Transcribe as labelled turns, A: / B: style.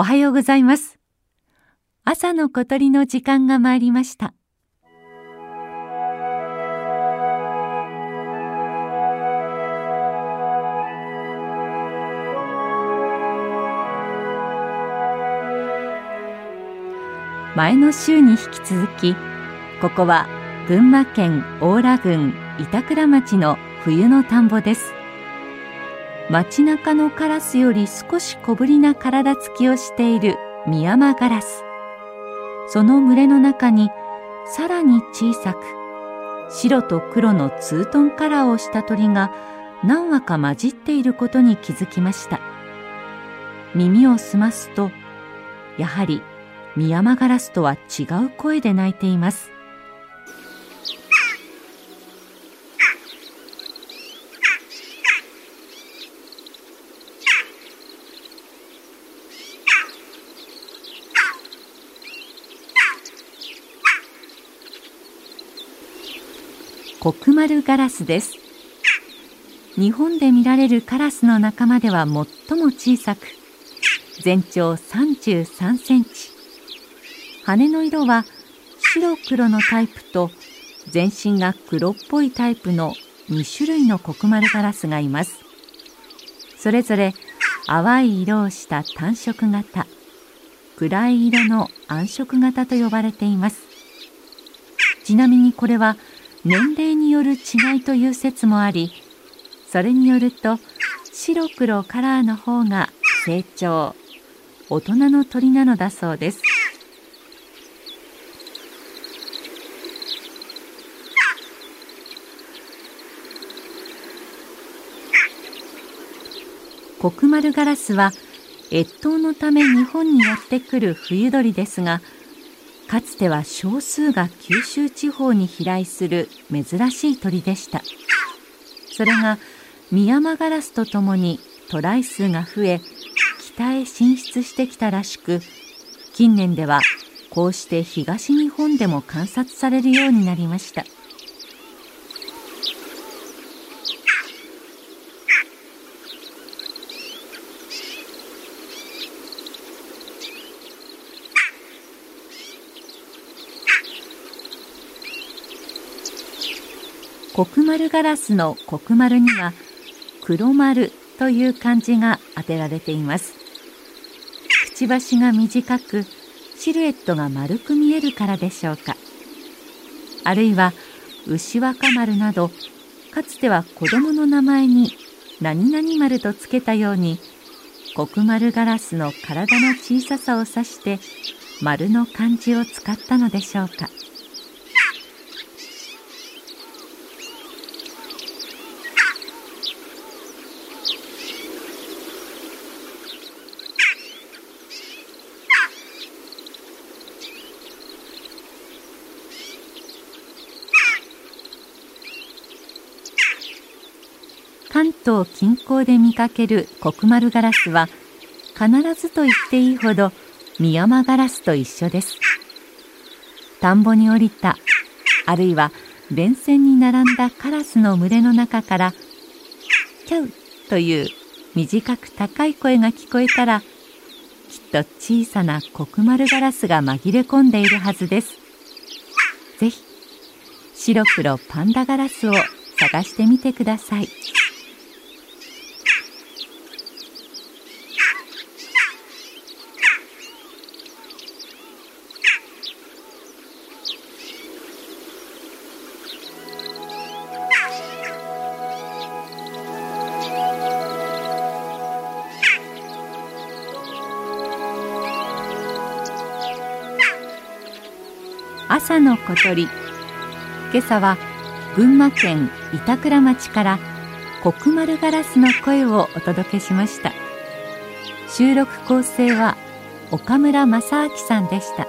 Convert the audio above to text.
A: おはようございます。朝の小鳥の時間が参りました。前の週に引き続きここは群馬県大良郡板倉町の冬の田んぼです。街中のカラスより少し小ぶりな体つきをしているミヤマガラス。その群れの中にさらに小さく白と黒のツートンカラーをした鳥が何羽か混じっていることに気づきました。耳を澄ますとやはりミヤマガラスとは違う声で鳴いています。コクマルガラスです。日本で見られるカラスの仲間では最も小さく全長33センチ。羽の色は白黒のタイプと全身が黒っぽいタイプの2種類のコクマルガラスがいます。それぞれ淡い色をした単色型暗い色の暗色型と呼ばれています。ちなみにこれは年齢による違いという説もありそれによると白黒カラーの方が成長大人の鳥なのだそうです。コクマルガラスは越冬のため日本にやってくる冬鳥ですがかつては少数が九州地方に飛来する珍しい鳥でした。それがミヤマガラスとともに渡来数が増え北へ進出してきたらしく近年ではこうして東日本でも観察されるようになりました。黒丸ガラスの黒丸には黒丸という漢字が当てられています。くちばしが短くシルエットが丸く見えるからでしょうか。あるいは牛若丸などかつては子供の名前に何々丸とつけたように黒丸ガラスの体の小ささを指して丸の漢字を使ったのでしょうか。関東近郊で見かける黒丸ガラスは必ずと言っていいほどミヤマガラスと一緒です田んぼに降りたあるいは電線に並んだカラスの群れの中からキャウという短く高い声が聞こえたらきっと小さな黒丸ガラスが紛れ込んでいるはずですぜひ白黒パンダガラスを探してみてください。朝の小鳥。今朝は群馬県板倉町から黒丸ガラスの声をお届けしました。収録構成は岡村正明さんでした。